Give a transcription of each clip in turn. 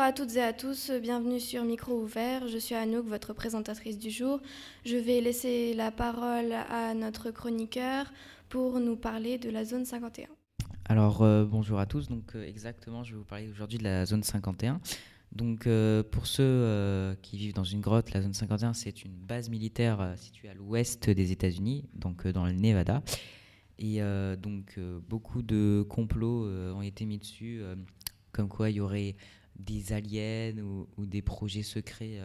à toutes et à tous, bienvenue sur Micro Ouvert. Je suis Anouk, votre présentatrice du jour. Je vais laisser la parole à notre chroniqueur pour nous parler de la zone 51. Alors bonjour à tous, donc exactement je vais vous parler aujourd'hui de la zone 51. Donc, euh, pour ceux euh, qui vivent dans une grotte, la zone 51, c'est une base militaire euh, située à l'ouest des États-Unis, donc dans le Nevada. Et donc, beaucoup de complots ont été mis dessus, comme quoi il y aurait des aliens ou, des projets secrets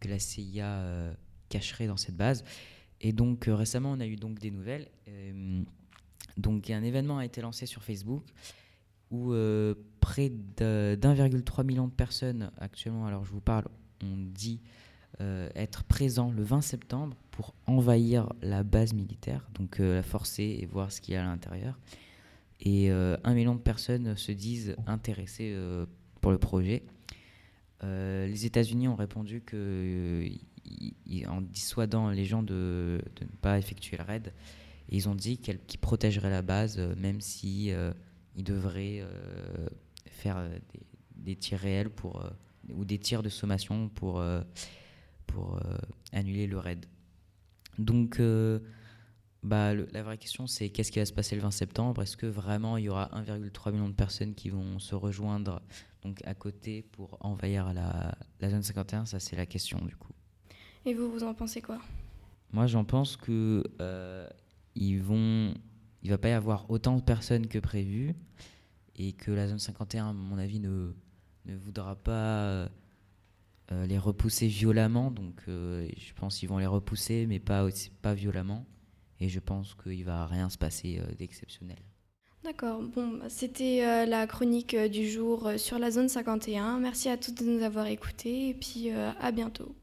que la CIA cacherait dans cette base. Et donc, récemment, on a eu donc des nouvelles. donc, un événement a été lancé sur Facebook où euh, près d'1,3 million de personnes actuellement, alors je vous parle, on dit euh, être présents le 20 septembre pour envahir la base militaire, donc euh, la forcer et voir ce qu'il y a à l'intérieur. Et un million de personnes se disent intéressées pour le projet. les États-Unis ont répondu que, en dissuadant les gens de, ne pas effectuer le raid, ils ont dit qu'ils protégeraient la base, même si il devrait euh, faire euh, des, tirs réels pour, euh, ou des tirs de sommation pour, pour annuler le raid. Donc, bah, la vraie question, c'est qu'est-ce qui va se passer le 20 septembre? Est-ce que vraiment il y aura 1,3 million de personnes qui vont se rejoindre donc à côté pour envahir la, la zone 51 Ça, c'est la question du coup. Et vous, vous en pensez quoi? Moi, j'en pense que ils vont il va pas y avoir autant de personnes que prévu et que la zone 51, à mon avis, ne, ne voudra pas euh, euh, les repousser violemment. Donc euh, je pense qu'ils vont les repousser, mais pas, aussi, pas violemment. Et je pense qu'il va rien se passer d'exceptionnel. D'accord, bon, c'était la chronique du jour sur la zone 51. Merci à tous de nous avoir écoutés et puis à bientôt.